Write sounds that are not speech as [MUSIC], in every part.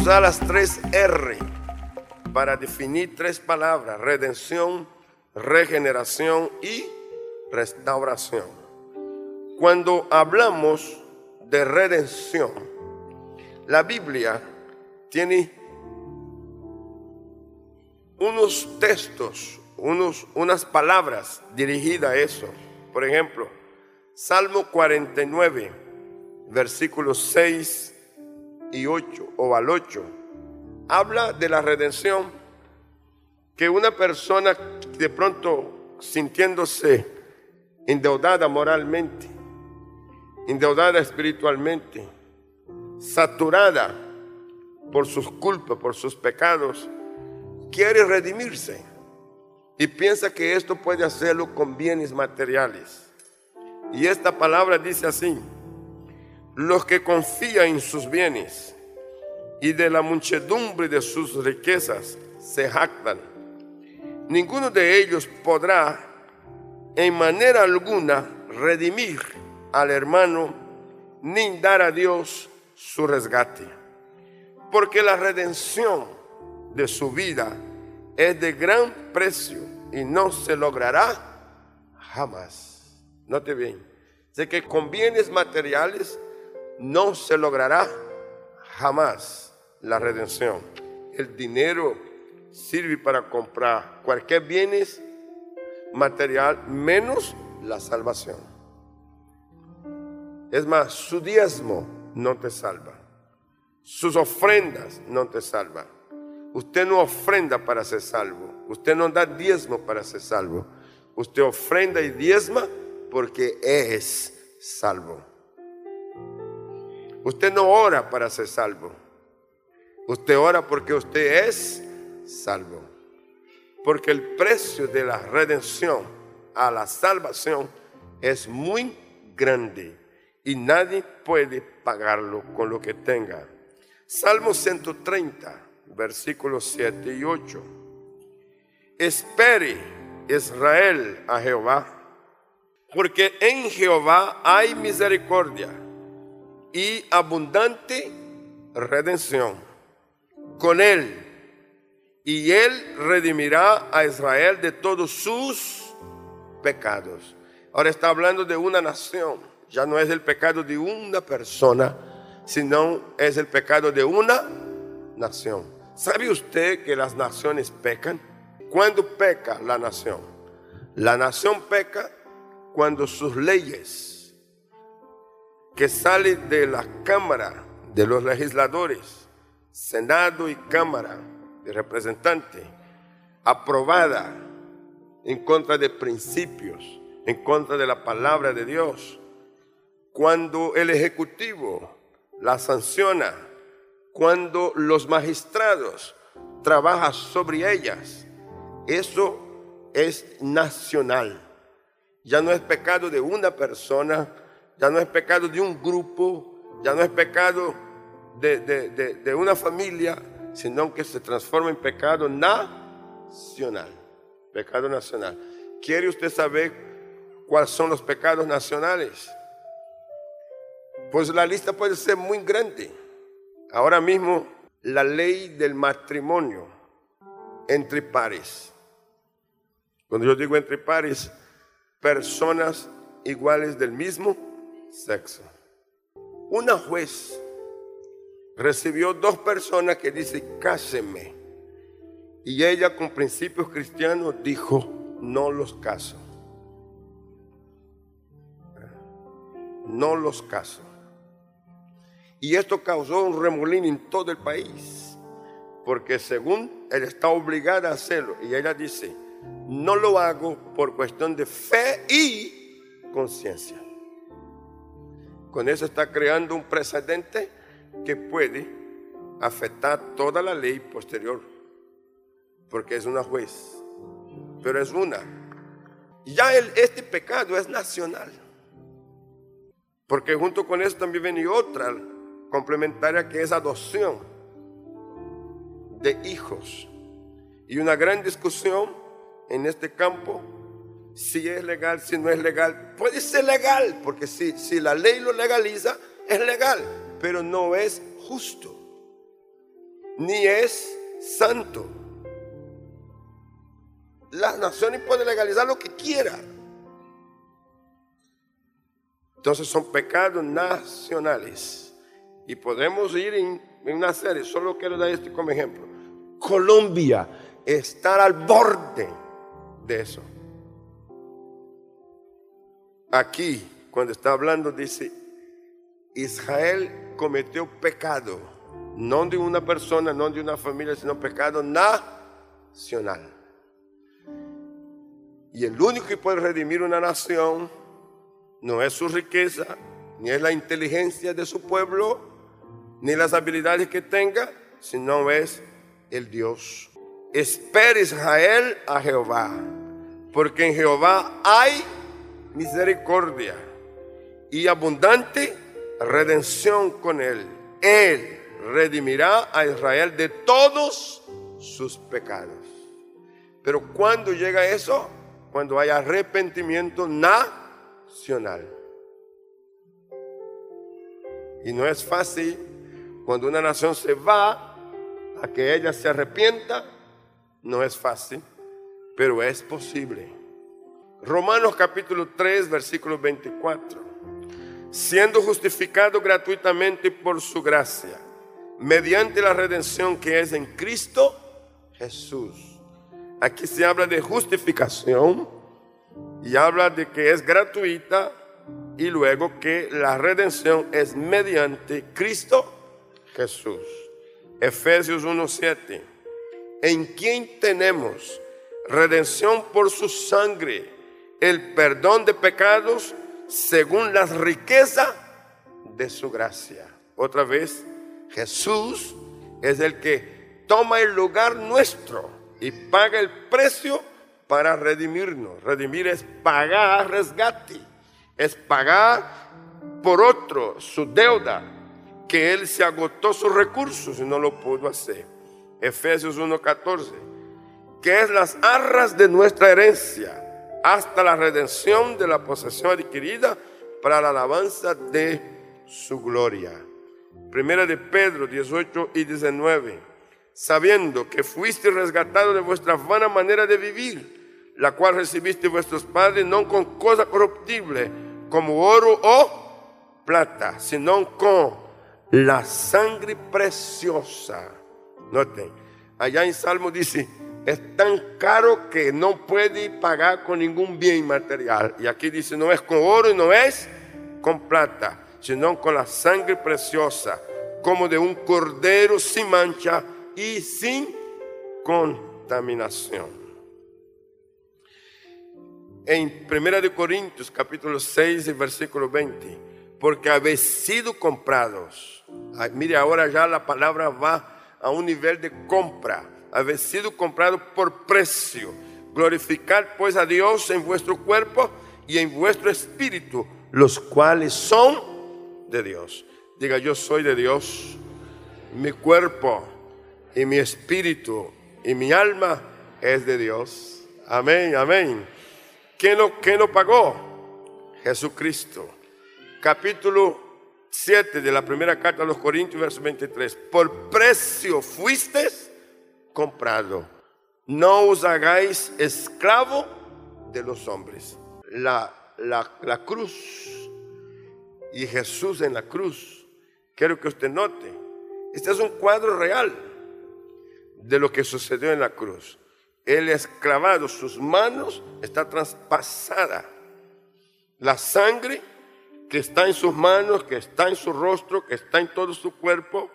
usar las tres R para definir tres palabras, redención, regeneración y restauración. Cuando hablamos de redención, la Biblia tiene unos textos, unos, unas palabras dirigidas a eso. Por ejemplo, Salmo 49, versículos 6 y 8, o al 8, habla de la redención que una persona de pronto sintiéndose endeudada moralmente, endeudada espiritualmente, saturada por sus culpas, por sus pecados, quiere redimirse y piensa que esto puede hacerlo con bienes materiales. Y esta palabra dice así, los que confían en sus bienes y de la muchedumbre de sus riquezas se jactan. Ninguno de ellos podrá en manera alguna redimir al hermano ni dar a Dios su resgate. Porque la redención de su vida es de gran precio y no se logrará jamás. Note bien, sé que con bienes materiales no se logrará jamás la redención. El dinero sirve para comprar cualquier bienes material menos la salvación. Es más, su diezmo no te salva. Sus ofrendas no te salvan. Usted no ofrenda para ser salvo. Usted no da diezmo para ser salvo. Usted ofrenda y diezma porque es salvo. Usted no ora para ser salvo. Usted ora porque usted es salvo. Porque el precio de la redención a la salvación es muy grande y nadie puede pagarlo con lo que tenga. Salmo 130, versículos 7 y 8. Espere Israel a Jehová, porque en Jehová hay misericordia y abundante redención con él. Y él redimirá a Israel de todos sus pecados. Ahora está hablando de una nación. Ya no es el pecado de una persona, sino es el pecado de una nación. ¿Sabe usted que las naciones pecan? ¿Cuándo peca la nación? La nación peca cuando sus leyes que sale de la Cámara de los legisladores, Senado y Cámara de Representantes, aprobada en contra de principios, en contra de la palabra de Dios, cuando el Ejecutivo la sanciona, cuando los magistrados trabajan sobre ellas, eso es nacional. Ya no es pecado de una persona, ya no es pecado de un grupo, ya no es pecado de, una familia, sino que se transforma en pecado nacional. Pecado nacional. ¿Quiere usted saber cuáles son los pecados nacionales? Pues la lista puede ser muy grande. Ahora mismo, la ley del matrimonio entre pares. Cuando yo digo entre pares, personas iguales del mismo sexo. Una juez recibió dos personas que dice, cáseme. Y ella con principios cristianos dijo, no los caso. No los caso. Y esto causó un remolín en todo el país. Porque según él está obligada a hacerlo. Y ella dice, no lo hago por cuestión de fe y conciencia. Con eso está creando un precedente que puede afectar toda la ley posterior, porque es una juez, pero es una. Ya este pecado es nacional, porque junto con eso también viene otra complementaria que es adopción de hijos. Y una gran discusión en este campo si es legal, si no es legal. Puede ser legal, porque si, si la ley lo legaliza, es legal, pero no es justo. ni es santo. Las naciones pueden legalizar lo que quieran. Entonces son pecados nacionales. Y podemos ir en, una serie, solo quiero dar este como ejemplo. Colombia está al borde de eso. Aquí, cuando está hablando, dice, Israel cometió pecado, no de una persona, no de una familia, sino pecado nacional. Y el único que puede redimir una nación no es su riqueza, ni es la inteligencia de su pueblo, ni las habilidades que tenga, sino es el Dios. Espera Israel a Jehová, porque en Jehová hay misericordia y abundante redención con él. Él redimirá a Israel de todos sus pecados. Pero cuando llega eso, cuando hay arrepentimiento nacional. Y no es fácil cuando una nación se va a que ella se arrepienta, no es fácil, pero es posible. Romanos capítulo 3, versículo 24. Siendo justificado gratuitamente por su gracia, mediante la redención que es en Cristo Jesús. Aquí se habla de justificación y habla de que es gratuita y luego que la redención es mediante Cristo Jesús. Efesios 1:7. En quien tenemos redención por su sangre el perdón de pecados según las riquezas de su gracia. Otra vez, Jesús es el que toma el lugar nuestro y paga el precio para redimirnos. Redimir es pagar resgate, es pagar por otro su deuda, que él se agotó sus recursos y no lo pudo hacer. Efesios 1:14, que es las arras de nuestra herencia hasta la redención de la posesión adquirida para la alabanza de su gloria. Primera de Pedro 18 y 19. Sabiendo que fuiste resgatado de vuestra vana manera de vivir, la cual recibiste vuestros padres no con cosa corruptible, como oro o plata, sino con la sangre preciosa. Noten, allá en Salmo dice, es tan caro que no puede pagar con ningún bien material. Y aquí dice, no es con oro y no es con plata, sino con la sangre preciosa, como de un cordero sin mancha y sin contaminación. En 1 Corintios capítulo 6 versículo 20, porque habéis sido comprados. mire, ahora ya la palabra va a un nivel de compra haber sido comprado por precio. Glorificad pues a Dios en vuestro cuerpo y en vuestro espíritu, los cuales son de Dios. Diga, yo soy de Dios. Mi cuerpo y mi espíritu y mi alma es de Dios. Amén, amén. ¿Quién lo, quién lo pagó? Jesucristo. Capítulo 7 de la primera carta a los Corintios, verso 23. Por precio fuisteis comprado. No os hagáis esclavo de los hombres. La, la, cruz y Jesús en la cruz, quiero que usted note, este es un cuadro real de lo que sucedió en la cruz. Él esclavado, sus manos está traspasada. La sangre que está en sus manos, que está en su rostro, que está en todo su cuerpo,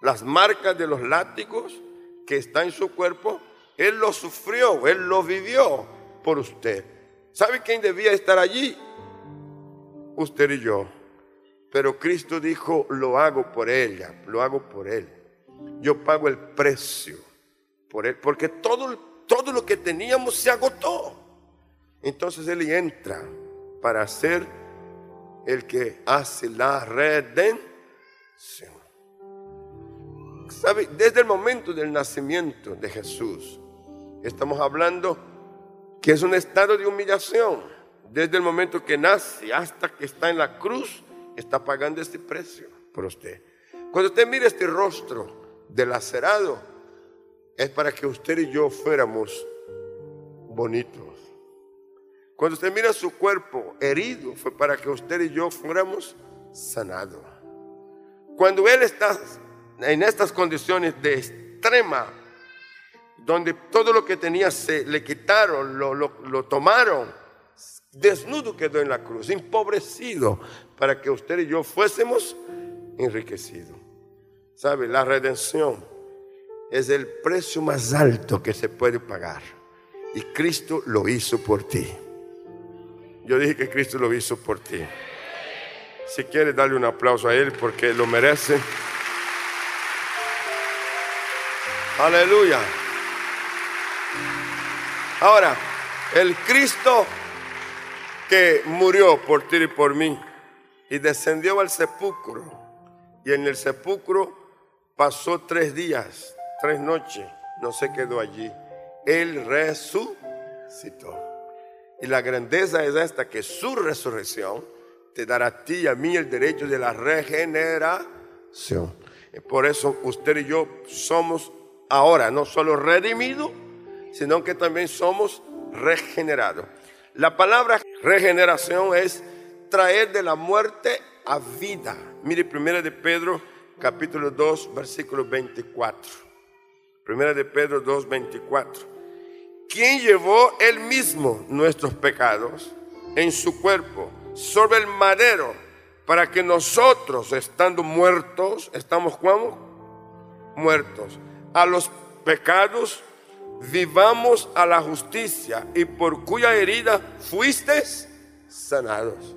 las marcas de los látigos, que está en su cuerpo, Él lo sufrió, Él lo vivió por usted. ¿Sabe quién debía estar allí? Usted y yo. Pero Cristo dijo, lo hago por ella, lo hago por Él. Yo pago el precio por Él, porque todo, todo lo que teníamos se agotó. Entonces Él entra para ser el que hace la redención. Desde el momento del nacimiento de Jesús, estamos hablando que es un estado de humillación. Desde el momento que nace hasta que está en la cruz, está pagando este precio por usted. Cuando usted mira este rostro delacerado, es para que usted y yo fuéramos bonitos. Cuando usted mira su cuerpo herido, fue para que usted y yo fuéramos sanados. Cuando Él está en estas condiciones de extrema, donde todo lo que tenía se le quitaron, lo, tomaron, desnudo quedó en la cruz, empobrecido, para que usted y yo fuésemos enriquecidos. ¿Sabe? La redención es el precio más alto que se puede pagar. Y Cristo lo hizo por ti. Yo dije que Cristo lo hizo por ti. Si quiere darle un aplauso a Él porque lo merece. Aleluya. Ahora, el Cristo que murió por ti y por mí y descendió al sepulcro y en el sepulcro pasó tres días, tres noches, no se quedó allí. Él resucitó. Y la grandeza es esta, que su resurrección te dará a ti y a mí el derecho de la regeneración. Por eso usted y yo somos ahora no solo redimidos, sino que también somos regenerados. La palabra regeneración es traer de la muerte a vida. Mire, primera de Pedro, capítulo 2, versículo 24. Primera de Pedro 2, 24. Quien llevó él mismo nuestros pecados en su cuerpo sobre el madero para que nosotros, estando muertos, estamos como muertos a los pecados, vivamos a la justicia y por cuya herida fuisteis sanados.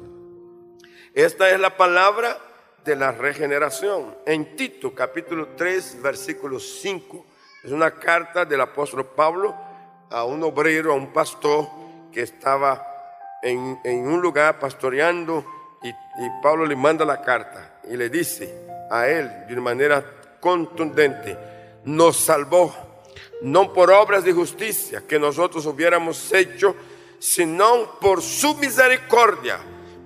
Esta es la palabra de la regeneración. En Tito capítulo 3 versículo 5 es una carta del apóstol Pablo a un obrero, a un pastor que estaba en, un lugar pastoreando y, y Pablo le manda la carta y le dice a él de una manera contundente, nos salvó, no por obras de justicia que nosotros hubiéramos hecho, sino por su misericordia,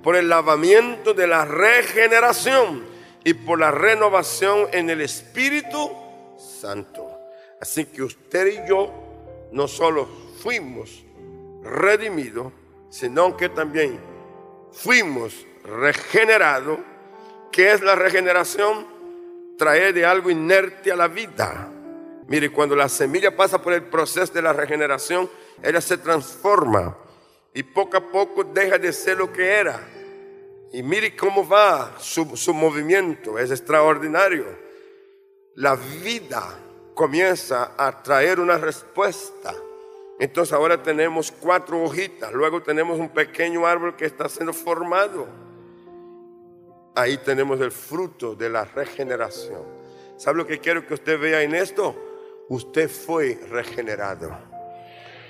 por el lavamiento de la regeneración y por la renovación en el Espíritu Santo. Así que usted y yo no solo fuimos redimidos, sino que también fuimos regenerados. ¿Qué es la regeneración? Traer de algo inerte a la vida. Mire, cuando la semilla pasa por el proceso de la regeneración, ella se transforma y poco a poco deja de ser lo que era. Y mire cómo va su, su movimiento, es extraordinario. La vida comienza a traer una respuesta. Entonces ahora tenemos cuatro hojitas, luego tenemos un pequeño árbol que está siendo formado. Ahí tenemos el fruto de la regeneración. ¿Sabe lo que quiero que usted vea en esto? Usted fue regenerado.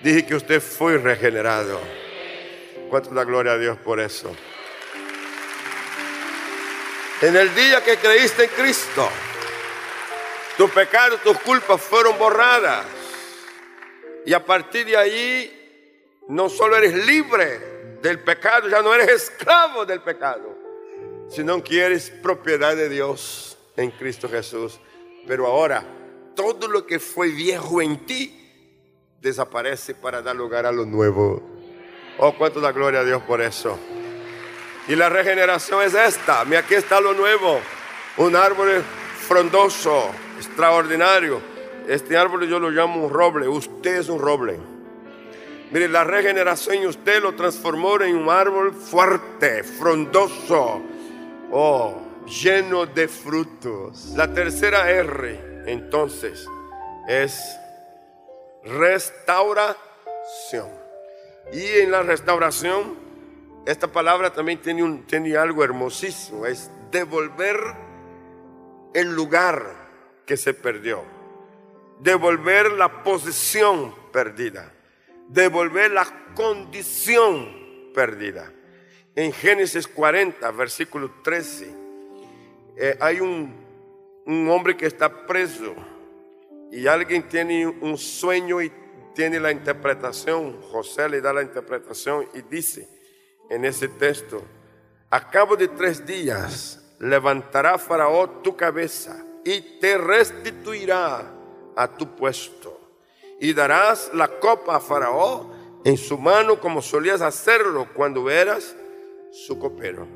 Dije que usted fue regenerado. ¿Cuánto da gloria a Dios por eso? En el día que creíste en Cristo, tus pecados, tus culpas fueron borradas. Y a partir de ahí, no solo eres libre del pecado, ya no eres esclavo del pecado, sino que eres propiedad de Dios en Cristo Jesús. Pero ahora, todo lo que fue viejo en ti desaparece para dar lugar a lo nuevo. Oh, cuánto da gloria a Dios por eso. Y la regeneración es esta. Mira, aquí está lo nuevo. Un árbol frondoso, extraordinario. Este árbol yo lo llamo un roble, usted es un roble. Mire, la regeneración usted lo transformó en un árbol fuerte, frondoso, oh, lleno de frutos. La tercera R, entonces, es restauración. Y en la restauración, esta palabra también tiene, un, tiene algo hermosísimo, es devolver el lugar que se perdió, devolver la posición perdida, devolver la condición perdida. En Génesis 40, versículo 13, eh, hay un, un hombre que está preso y alguien tiene un sueño y tiene la interpretación. José le da la interpretación y dice en ese texto, a cabo de tres días levantará Faraón tu cabeza y te restituirá a tu puesto. Y darás la copa a Faraón en su mano como solías hacerlo cuando eras su copero.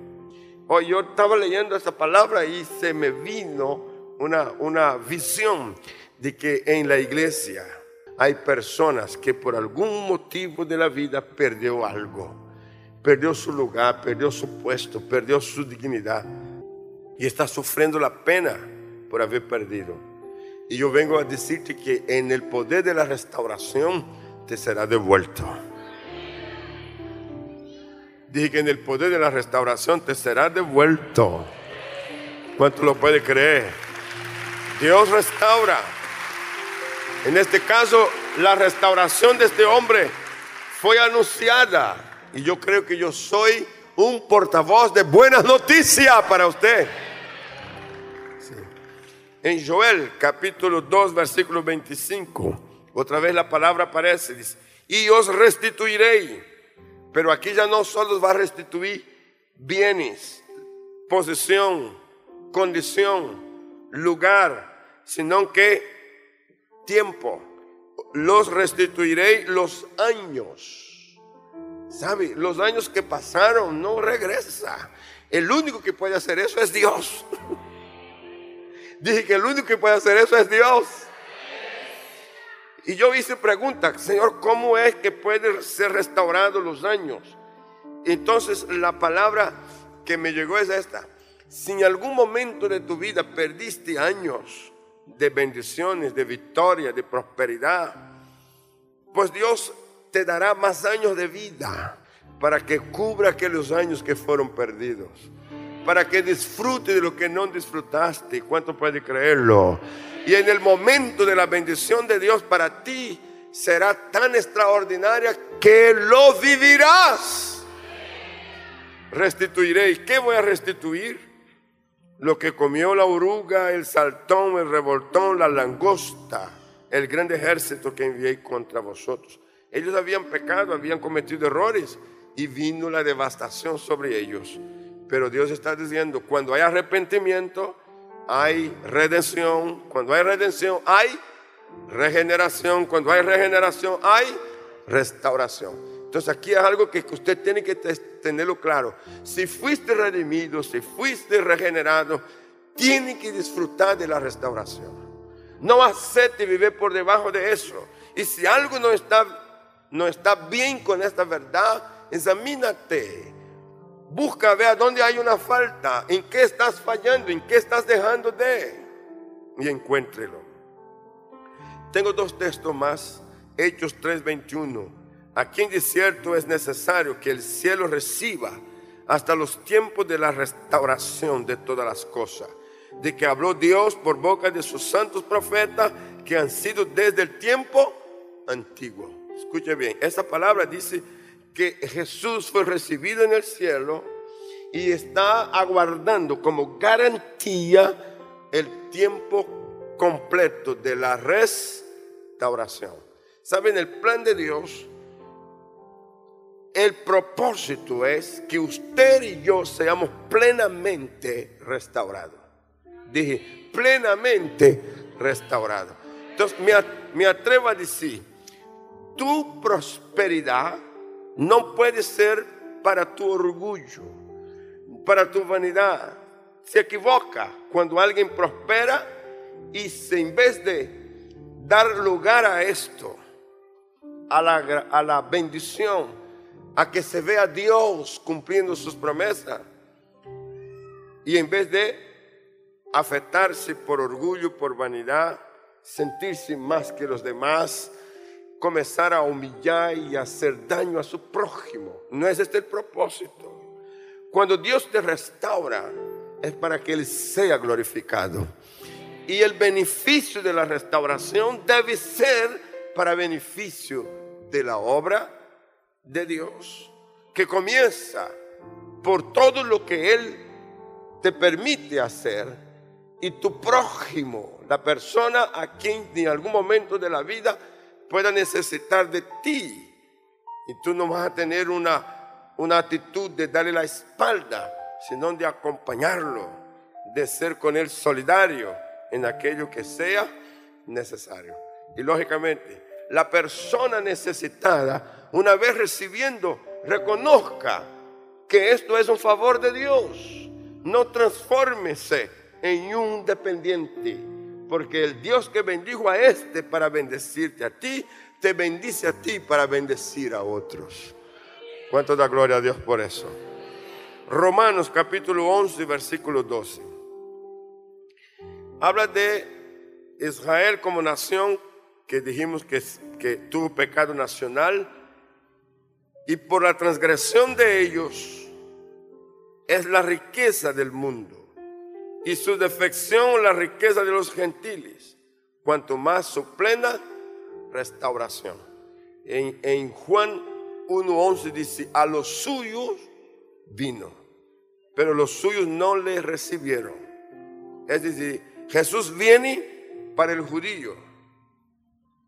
Hoy yo estaba leyendo esta palabra y se me vino una, una visión de que en la iglesia hay personas que por algún motivo de la vida perdió algo, perdió su lugar, perdió su puesto, perdió su dignidad y está sufriendo la pena por haber perdido. Y yo vengo a decirte que en el poder de la restauración te será devuelto. Dije que en el poder de la restauración te será devuelto. ¿Cuánto lo puede creer? Dios restaura. En este caso, la restauración de este hombre fue anunciada. Y yo creo que yo soy un portavoz de buenas noticias para usted. En Joel capítulo 2, versículo 25, otra vez la palabra aparece, y os restituiré. Pero aquí ya no solo va a restituir bienes, posesión, condición, lugar, sino que tiempo. Los restituiré los años. ¿Sabe? Los años que pasaron no regresa. El único que puede hacer eso es Dios. [LAUGHS] Dije que el único que puede hacer eso es Dios. Y yo hice pregunta, Señor, ¿cómo es que pueden ser restaurados los años? Entonces la palabra que me llegó es esta. Si en algún momento de tu vida perdiste años de bendiciones, de victoria, de prosperidad, pues Dios te dará más años de vida para que cubra aquellos años que fueron perdidos para que disfrute de lo que no disfrutaste. ¿Cuánto puede creerlo? Y en el momento de la bendición de Dios para ti será tan extraordinaria que lo vivirás. Restituiré. ¿Y qué voy a restituir? Lo que comió la oruga, el saltón, el revoltón, la langosta, el gran ejército que envié contra vosotros. Ellos habían pecado, habían cometido errores y vino la devastación sobre ellos. Pero Dios está diciendo, cuando hay arrepentimiento, hay redención. Cuando hay redención, hay regeneración. Cuando hay regeneración, hay restauración. Entonces aquí es algo que usted tiene que tenerlo claro. Si fuiste redimido, si fuiste regenerado, tiene que disfrutar de la restauración. No acepte vivir por debajo de eso. Y si algo no está, no está bien con esta verdad, examínate Busca, vea dónde hay una falta, en qué estás fallando, en qué estás dejando de. Y encuéntrelo. Tengo dos textos más, Hechos 3:21. Aquí en desierto es necesario que el cielo reciba hasta los tiempos de la restauración de todas las cosas, de que habló Dios por boca de sus santos profetas que han sido desde el tiempo antiguo. Escuche bien, esa palabra dice que Jesús fue recibido en el cielo y está aguardando como garantía el tiempo completo de la restauración. ¿Saben? El plan de Dios, el propósito es que usted y yo seamos plenamente restaurados. Dije, plenamente restaurados. Entonces me atrevo a decir, tu prosperidad no puede ser para tu orgullo, para tu vanidad. Se equivoca cuando alguien prospera y se, en vez de dar lugar a esto, a la, a la bendición, a que se vea Dios cumpliendo sus promesas, y en vez de afectarse por orgullo, por vanidad, sentirse más que los demás, comenzar a humillar y hacer daño a su prójimo. No es este el propósito. Cuando Dios te restaura es para que Él sea glorificado. Y el beneficio de la restauración debe ser para beneficio de la obra de Dios, que comienza por todo lo que Él te permite hacer y tu prójimo, la persona a quien en algún momento de la vida pueda necesitar de ti. Y tú no vas a tener una, una actitud de darle la espalda, sino de acompañarlo, de ser con él solidario en aquello que sea necesario. Y lógicamente, la persona necesitada, una vez recibiendo, reconozca que esto es un favor de Dios. No transfórmese en un dependiente, porque el Dios que bendijo a este para bendecirte a ti, te bendice a ti para bendecir a otros. ¿Cuánto da gloria a Dios por eso? Romanos capítulo 11, versículo 12. Habla de Israel como nación que dijimos que, que tuvo pecado nacional y por la transgresión de ellos es la riqueza del mundo y su defección la riqueza de los gentiles, cuanto más su plena restauración. En, en Juan 1.11 dice, a los suyos vino, pero los suyos no le recibieron. Es decir, Jesús viene para el judío,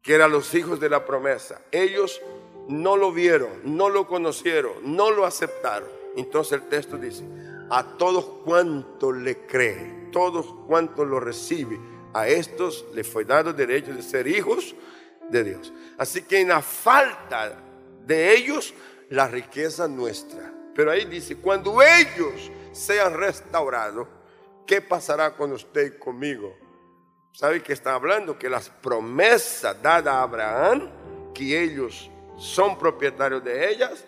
que eran los hijos de la promesa. Ellos no lo vieron, no lo conocieron, no lo aceptaron. Entonces el texto dice, a todos cuantos le cree, todos cuantos lo recibe, a estos le fue dado derecho de ser hijos de Dios. Así que en la falta de ellos, la riqueza nuestra. Pero ahí dice, cuando ellos sean restaurados, ¿qué pasará con usted y conmigo? ¿Sabe que está hablando? Que las promesas dadas a Abraham, que ellos son propietarios de ellas,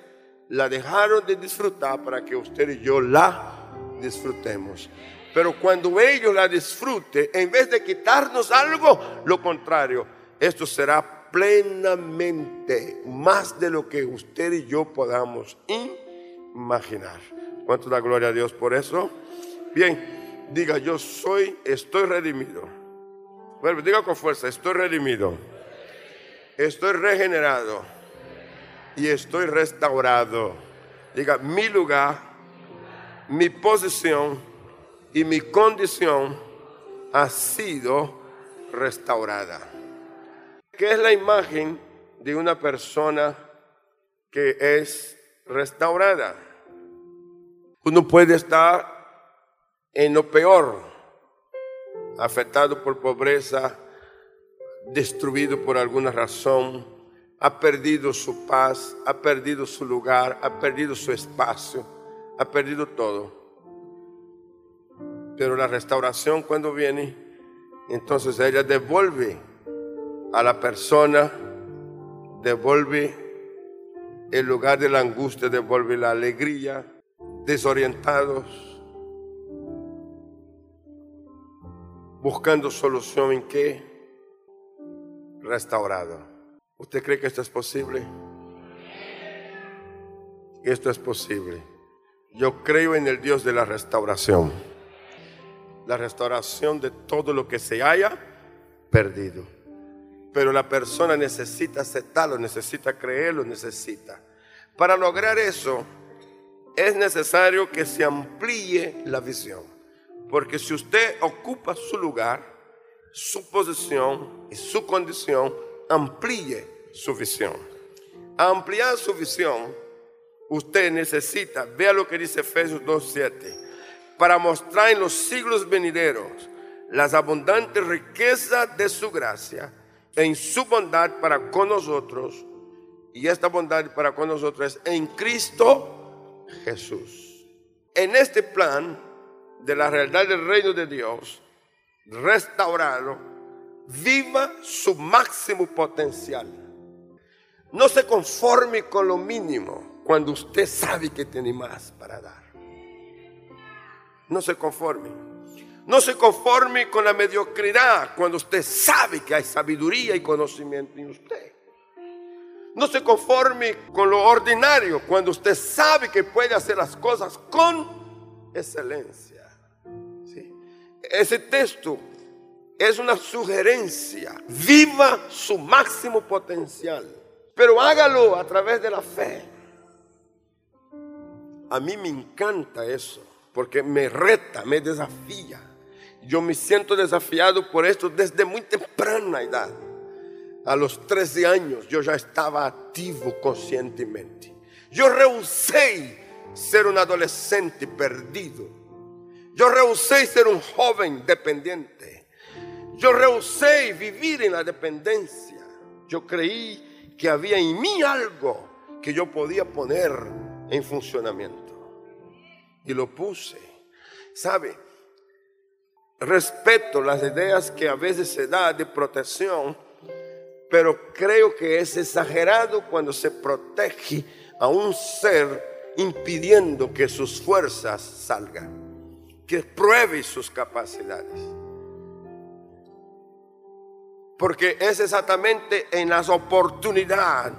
la dejaron de disfrutar para que usted y yo la disfrutemos. Pero cuando ellos la disfruten, en vez de quitarnos algo, lo contrario, esto será plenamente más de lo que usted y yo podamos imaginar. ¿Cuánto da gloria a Dios por eso? Bien, diga yo soy, estoy redimido. Bueno, diga con fuerza, estoy redimido. Estoy regenerado y estoy restaurado. Diga, mi lugar, mi posición y mi condición ha sido restaurada. ¿Qué es la imagen de una persona que es restaurada? Uno puede estar en lo peor, afectado por pobreza, destruido por alguna razón, ha perdido su paz, ha perdido su lugar, ha perdido su espacio, ha perdido todo. Pero la restauración cuando viene, entonces ella devuelve a la persona, devuelve el lugar de la angustia, devuelve la alegría, desorientados, buscando solución en qué? Restaurado. ¿Usted cree que esto es posible? Esto es posible. Yo creo en el Dios de la restauración. La restauración de todo lo que se haya perdido. Pero la persona necesita aceptarlo, necesita creerlo, necesita. Para lograr eso es necesario que se amplíe la visión. Porque si usted ocupa su lugar, su posición y su condición, amplíe su visión. ampliar su visión, usted necesita, vea lo que dice Efesios 2.7, para mostrar en los siglos venideros las abundantes riquezas de su gracia en su bondad para con nosotros. Y esta bondad para con nosotros es en Cristo Jesús. En este plan de la realidad del reino de Dios, restaurado, viva su máximo potencial. No se conforme con lo mínimo cuando usted sabe que tiene más para dar. No se conforme. No se conforme con la mediocridad cuando usted sabe que hay sabiduría y conocimiento en usted. No se conforme con lo ordinario cuando usted sabe que puede hacer las cosas con excelencia. Ese texto es una sugerencia. Viva su máximo potencial. Pero hágalo a través de la fe. A mí me encanta eso, porque me reta, me desafía. Yo me siento desafiado por esto desde muy temprana edad. A los 13 años yo ya estaba activo conscientemente. Yo rehusé ser un adolescente perdido. Yo rehusé ser un joven dependiente. Yo rehusé vivir en la dependencia. Yo creí que había en mí algo que yo podía poner en funcionamiento. Y lo puse. ¿Sabe? Respeto las ideas que a veces se da de protección, pero creo que es exagerado cuando se protege a un ser impidiendo que sus fuerzas salgan, que pruebe sus capacidades. Porque es exactamente en las oportunidades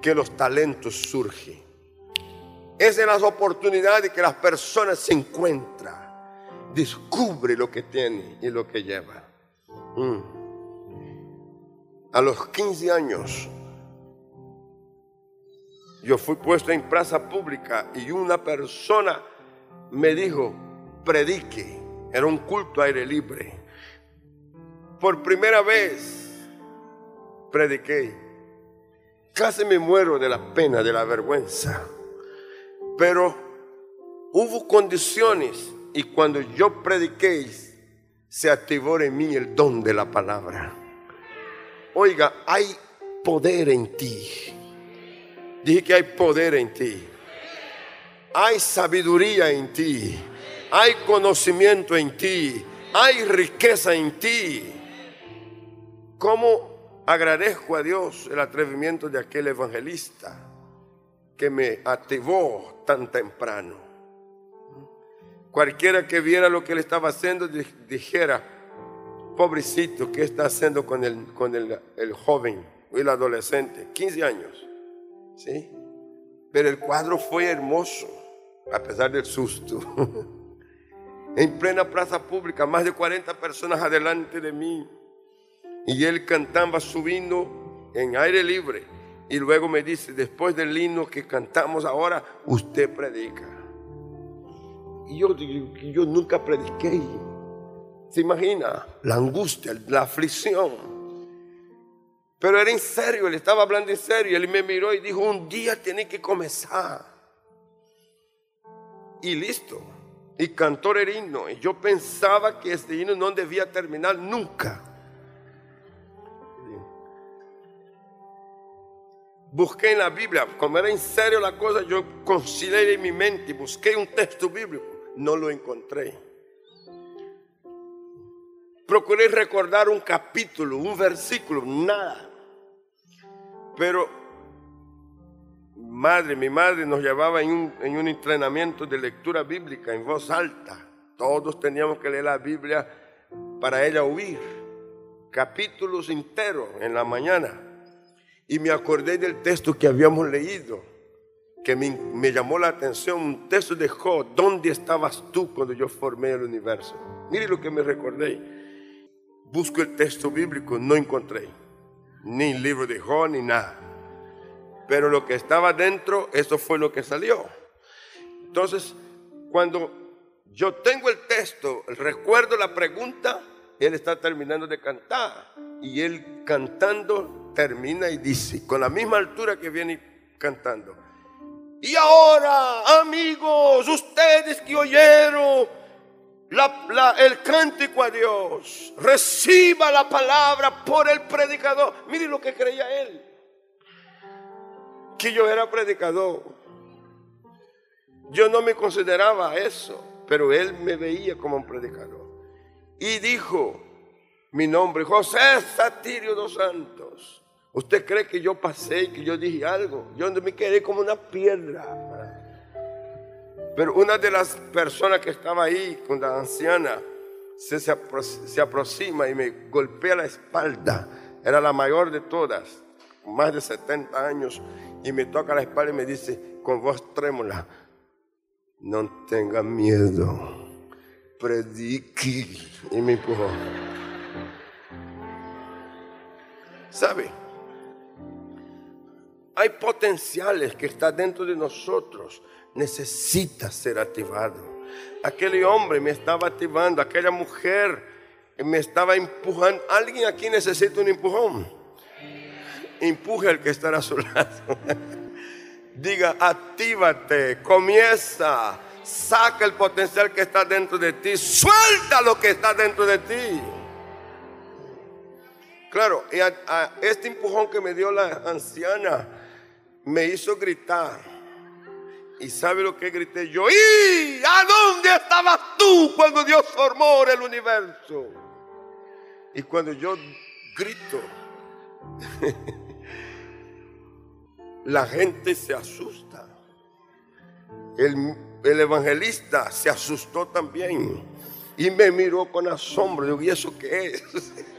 que los talentos surgen. Es en las oportunidades que las personas se encuentran, descubre lo que tiene y lo que lleva. Mm. A los 15 años, yo fui puesto en plaza pública y una persona me dijo, predique. Era un culto aire libre. Por primera vez prediqué. Casi me muero de la pena, de la vergüenza. Pero hubo condiciones y cuando yo prediqué, se activó en mí el don de la palabra. Oiga, hay poder en ti. Dije que hay poder en ti. Hay sabiduría en ti. Hay conocimiento en ti. Hay riqueza en ti. ¿Cómo agradezco a Dios el atrevimiento de aquel evangelista? que me activó tan temprano. Cualquiera que viera lo que él estaba haciendo dijera, pobrecito, ¿qué está haciendo con el, con el, joven o el adolescente? 15 años. ¿Sí? Pero el cuadro fue hermoso, a pesar del susto. [LAUGHS] en plena plaza pública, más de 40 personas adelante de mí. Y él cantaba subiendo en aire libre y luego me dice, después del himno que cantamos ahora, usted predica. Y yo, yo nunca prediqué. ¿Se imagina? La angustia, la aflicción. Pero era en serio, él estaba hablando en serio. Él me miró y dijo, un día tiene que comenzar. Y listo. Y cantó el himno. Y yo pensaba que este himno no debía terminar nunca. Busqué en la Biblia, como era en serio la cosa, yo consideré en mi mente busqué un texto bíblico. No lo encontré. Procuré recordar un capítulo, un versículo, nada. Pero, madre, mi madre nos llevaba en un, en un entrenamiento de lectura bíblica en voz alta. Todos teníamos que leer la Biblia para ella oír. Capítulos enteros en la mañana y me acordé del texto que habíamos leído, que me, llamó la atención, un texto de Job, ¿dónde estabas tú cuando yo formé el universo? Mire lo que me recordé. Busco el texto bíblico, no encontré, ni el libro de Job, ni nada. Pero lo que estaba dentro, eso fue lo que salió. Entonces, cuando yo tengo el texto, recuerdo la pregunta, él está terminando de cantar y él cantando termina y dice, con la misma altura que viene cantando. Y ahora, amigos, ustedes que oyeron el cántico a Dios, reciba la palabra por el predicador. Mire lo que creía él, que yo era predicador. Yo no me consideraba eso, pero él me veía como un predicador. Y dijo, mi nombre, José Satirio dos Santos. ¿Usted cree que yo pasé y que yo dije algo? Yo me quedé como una piedra. Pero una de las personas que estaba ahí con la anciana se, se aproxima y me golpea la espalda. Era la mayor de todas, más de 70 años, y me toca la espalda y me dice con voz trémula, no tenga miedo, predique. Y me empujó. ¿Sabe? Hay potenciales que están dentro de nosotros. Necesita ser activado. Aquel hombre me estaba activando, aquella mujer me estaba empujando. Alguien aquí necesita un empujón. Empuje al que está a su [LAUGHS] lado. Diga, actívate, comienza, saca el potencial que está dentro de ti, suelta lo que está dentro de ti. Claro, y a- este empujón que me dio la anciana me hizo gritar. ¿Y sabe lo que grité yo? ¿Y a dónde estabas tú cuando Dios formó el universo? Y cuando yo grito, [LAUGHS] la gente se asusta. El, el evangelista se asustó también y me miró con asombro. ¿y eso qué es? [LAUGHS]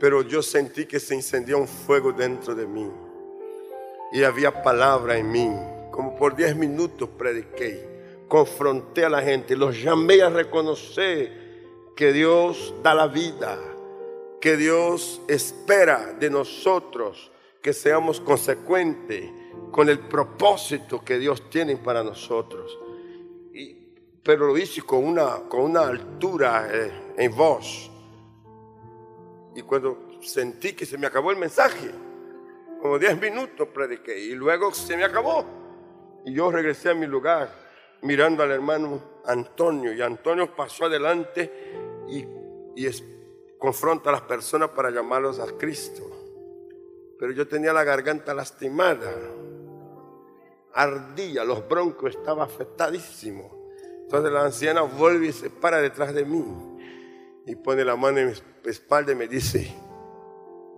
Pero yo sentí que se incendió un fuego dentro de mí y había palabra en mí. Como por 10 minutos prediqué, confronté a la gente, los llamé a reconocer que Dios da la vida, que Dios espera de nosotros que seamos consecuentes con el propósito que Dios tiene para nosotros. Y- pero lo hice con una, con una altura eh, en voz. Y cuando sentí que se me acabó el mensaje, como 10 minutos prediqué y luego se me acabó. Y yo regresé a mi lugar mirando al hermano Antonio y Antonio pasó adelante y, y confronta a las personas para llamarlos a Cristo. Pero yo tenía la garganta lastimada, ardía, los broncos, estaba afectadísimo. Entonces la anciana vuelve y se para detrás de mí y pone la mano en mi espalda y me dice,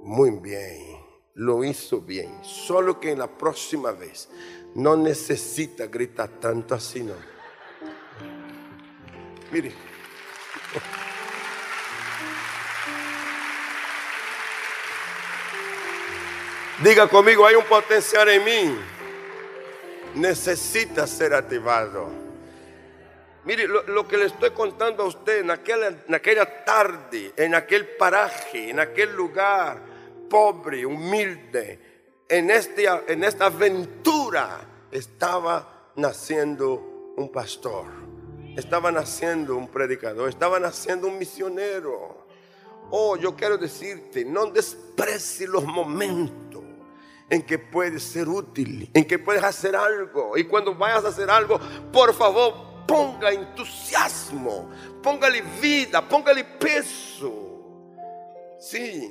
muy bien, lo hizo bien. Solo que en la próxima vez no necesita gritar tanto así, no. Mire. Diga conmigo, hay un potencial en mí. Necesita ser activado. Mire, lo, lo que le estoy contando a usted en aquella, en aquella tarde, en aquel paraje, en aquel lugar pobre, humilde, en, este, en esta aventura estaba naciendo un pastor, estaba naciendo un predicador, estaba naciendo un misionero. Oh, yo quiero decirte, no desprecie los momentos en que puedes ser útil, en que puedes hacer algo. Y cuando vayas a hacer algo, por favor, ponga entusiasmo, póngale vida, póngale peso. Sí,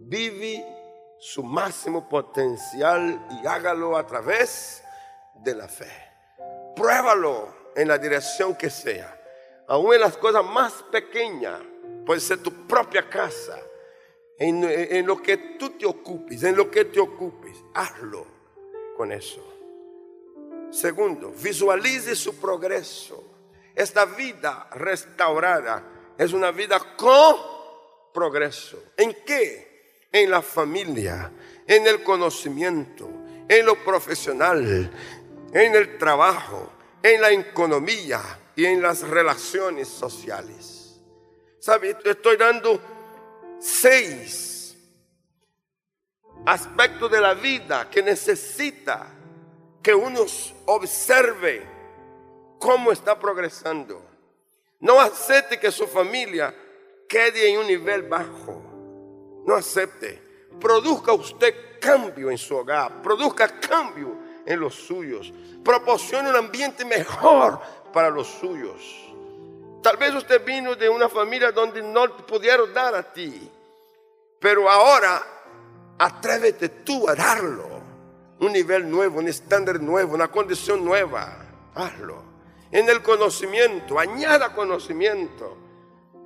vive su máximo potencial y hágalo a través de la fe. Pruébalo en la dirección que sea, aún en las cosas más pequeñas, puede ser tu propia casa, en, en lo que tú te ocupes, en lo que te ocupes, hazlo con eso. Segundo, visualice su progreso. Esta vida restaurada es una vida con progreso. ¿En qué? En la familia, en el conocimiento, en lo profesional, en el trabajo, en la economía y en las relaciones sociales. ¿Sabe? Estoy dando seis aspectos de la vida que necesita que uno observe cómo está progresando. No acepte que su familia quede en un nivel bajo. No acepte. Produzca usted cambio en su hogar. Produzca cambio en los suyos. Proporcione un ambiente mejor para los suyos. Tal vez usted vino de una familia donde no te pudieron dar a ti. Pero ahora atrévete tú a darlo. Un nivel nuevo, un estándar nuevo, una condición nueva. Hazlo. En el conocimiento, añada conocimiento.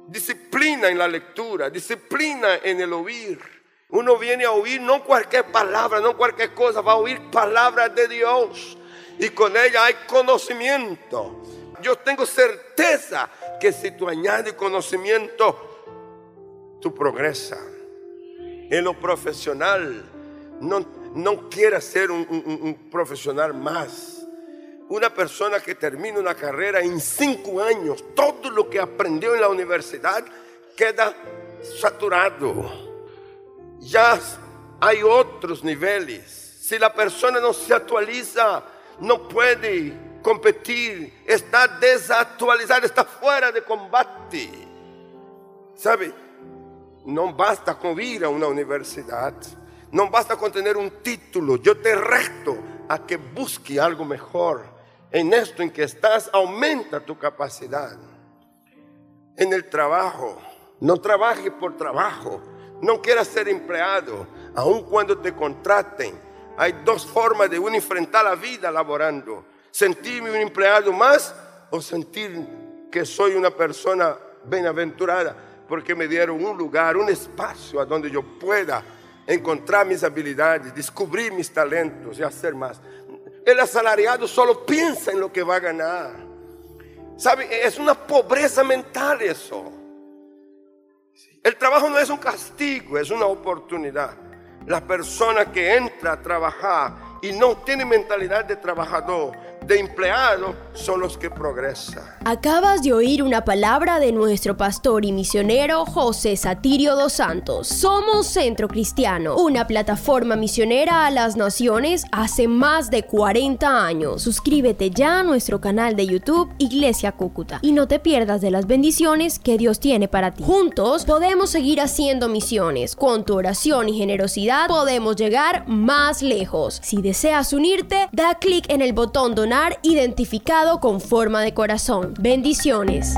Disciplina en la lectura, disciplina en el oír. Uno viene a oír no cualquier palabra, no cualquier cosa, va a oír palabras de Dios. Y con ella hay conocimiento. Yo tengo certeza que si tú añades conocimiento, tú progresas. En lo profesional, no, no quieras ser un profesional más. Una persona que termina una carrera en cinco años, todo lo que aprendió en la universidad queda saturado. Ya hay otros niveles. Si la persona no se actualiza, no puede competir, está desactualizada, está fuera de combate. ¿Sabe? No basta con ir a una universidad, no basta con tener un título. Yo te reto a que busque algo mejor. En esto en que estás, aumenta tu capacidad. En el trabajo, No trabajes por trabajo. No quieras ser empleado, aun cuando te contraten. Hay dos formas de uno enfrentar la vida laborando. Sentirme un empleado más o sentir que soy una persona bienaventurada porque me dieron un lugar, un espacio a donde yo pueda encontrar mis habilidades, descubrir mis talentos y hacer más. El asalariado solo piensa en lo que va a ganar. ¿Sabe? Es una pobreza mental eso. El trabajo no es un castigo, es una oportunidad. La persona que entra a trabajar y no tiene mentalidad de trabajador, de empleado son los que progresan. Acabas de oír una palabra de nuestro pastor y misionero José Satirio dos Santos. Somos Centro Cristiano, una plataforma misionera a las naciones hace más de 40 años. Suscríbete ya a nuestro canal de YouTube Iglesia Cúcuta y no te pierdas de las bendiciones que Dios tiene para ti. Juntos podemos seguir haciendo misiones. Con tu oración y generosidad podemos llegar más lejos. Si deseas unirte, da clic en el botón donar identificado con forma de corazón. Bendiciones.